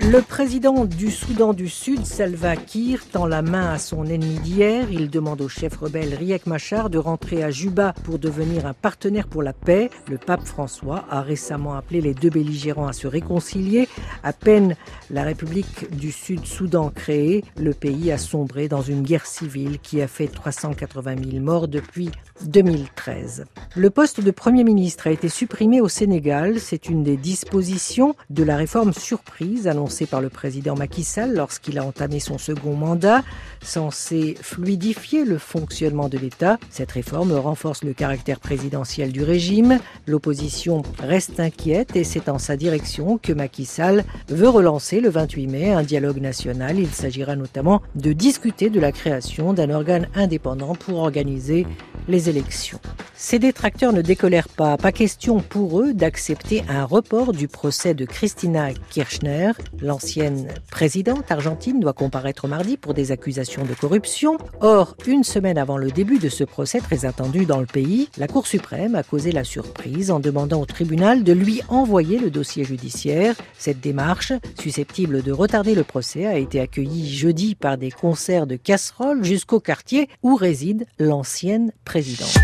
Le président du Soudan du Sud, Salva Kiir, tend la main à son ennemi d'hier. Il demande au chef rebelle Riek Machar de rentrer à Juba pour devenir un partenaire pour la paix. Le pape François a récemment appelé les deux belligérants à se réconcilier. À peine la République du Sud-Soudan créée, le pays a sombré dans une guerre civile qui a fait 380 000 morts depuis 2013. Le poste de Premier ministre a été supprimé au Sénégal. C'est une des dispositions de la réforme surprise annoncée par le président Macky Sall lorsqu'il a entamé son second mandat, censé fluidifier le fonctionnement de l'État. Cette réforme renforce le caractère présidentiel du régime. L'opposition reste inquiète et c'est en sa direction que Macky Sall veut relancer le 28 mai un dialogue national. Il s'agira notamment de discuter de la création d'un organe indépendant pour organiser les élections. Ces détracteurs ne décolèrent pas. Pas question pour eux d'accepter un report du procès de Christina Kirchner. L'ancienne présidente argentine doit comparaître mardi pour des accusations de corruption. Or, une semaine avant le début de ce procès très attendu dans le pays, la Cour suprême a causé la surprise en demandant au tribunal de lui envoyer le dossier judiciaire. Cette démarche, susceptible de retarder le procès, a été accueillie jeudi par des concerts de casseroles jusqu'au quartier où réside l'ancienne présidente.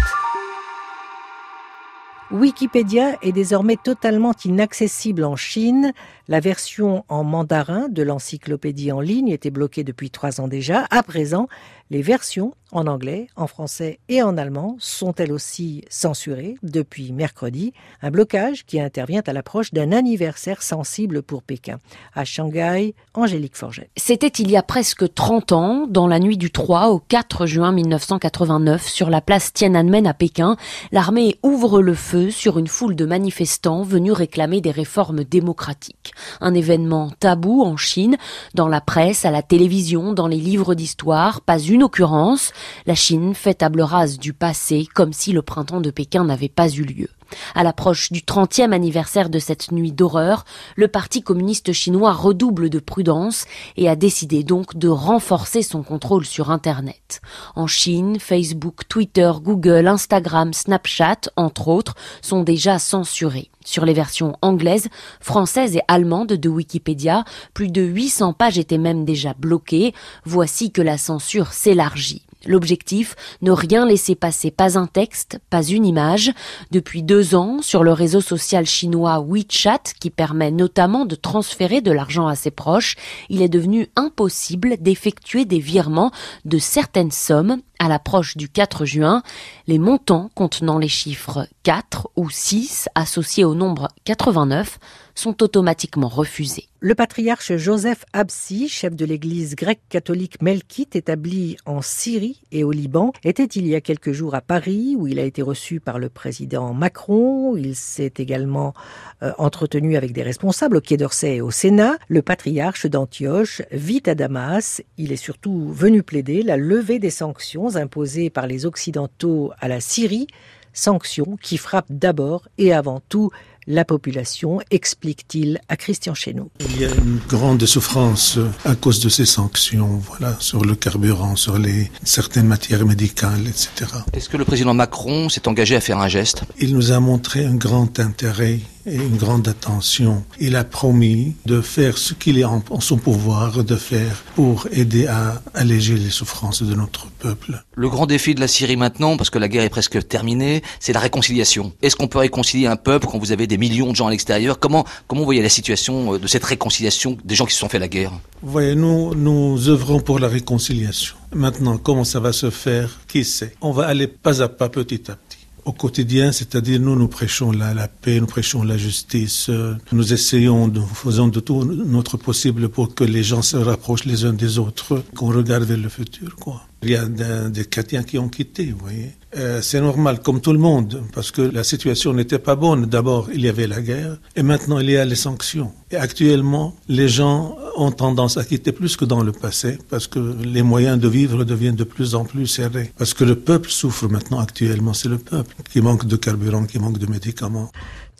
Wikipédia est désormais totalement inaccessible en Chine. La version en mandarin de l'encyclopédie en ligne était bloquée depuis trois ans déjà. À présent, les versions en anglais, en français et en allemand sont elles aussi censurées depuis mercredi, un blocage qui intervient à l'approche d'un anniversaire sensible pour Pékin. À Shanghai, Angélique Forget. C'était il y a presque 30 ans, dans la nuit du 3 au 4 juin 1989, sur la place Tiananmen à Pékin, l'armée ouvre le feu sur une foule de manifestants venus réclamer des réformes démocratiques. Un événement tabou en Chine, dans la presse, à la télévision, dans les livres d'histoire, pas une occurrence. La Chine fait table rase du passé comme si le printemps de Pékin n'avait pas eu lieu. À l'approche du 30e anniversaire de cette nuit d'horreur, le Parti communiste chinois redouble de prudence et a décidé donc de renforcer son contrôle sur Internet. En Chine, Facebook, Twitter, Google, Instagram, Snapchat, entre autres, sont déjà censurés. Sur les versions anglaises, françaises et allemandes de Wikipédia, plus de 800 pages étaient même déjà bloquées. Voici que la censure s'élargit. L'objectif, ne rien laisser passer, pas un texte, pas une image. Depuis deux ans, sur le réseau social chinois WeChat, qui permet notamment de transférer de l'argent à ses proches, il est devenu impossible d'effectuer des virements de certaines sommes à l'approche du 4 juin, les montants contenant les chiffres 4 ou 6 associés au nombre 89 sont automatiquement refusés. Le patriarche Joseph Absi, chef de l'église grecque catholique melkite établie en Syrie et au Liban, était il y a quelques jours à Paris où il a été reçu par le président Macron. Il s'est également euh, entretenu avec des responsables au Quai d'Orsay et au Sénat. Le patriarche d'Antioche vit à Damas. Il est surtout venu plaider la levée des sanctions imposées par les Occidentaux à la Syrie, sanctions qui frappent d'abord et avant tout la population, explique-t-il à Christian Chenou. Il y a une grande souffrance à cause de ces sanctions, voilà, sur le carburant, sur les certaines matières médicales, etc. Est-ce que le président Macron s'est engagé à faire un geste? Il nous a montré un grand intérêt et une grande attention. Il a promis de faire ce qu'il est en, son pouvoir de faire pour aider à alléger les souffrances de notre peuple. Le grand défi de la Syrie maintenant, parce que la guerre est presque terminée, c'est la réconciliation. Est-ce qu'on peut réconcilier un peuple quand vous avez des millions de gens à l'extérieur? Comment comment vous voyez la situation euh, de cette réconciliation des gens qui se sont fait la guerre? Vous voyez, nous nous œuvrons pour la réconciliation. Maintenant, comment ça va se faire? Qui sait? On va aller pas à pas, petit à petit au quotidien, c'est-à-dire nous, nous prêchons la, la, paix, nous prêchons la justice, euh, nous essayons, nous faisons de tout notre possible pour que les gens se rapprochent les uns des autres, qu'on regarde vers le futur, quoi. Il y a des chrétiens qui ont quitté, vous voyez. Euh, c'est normal, comme tout le monde, parce que la situation n'était pas bonne. D'abord, il y avait la guerre, et maintenant, il y a les sanctions. Et actuellement, les gens ont tendance à quitter plus que dans le passé, parce que les moyens de vivre deviennent de plus en plus serrés. Parce que le peuple souffre maintenant actuellement, c'est le peuple qui manque de carburant, qui manque de médicaments.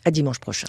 À dimanche prochain.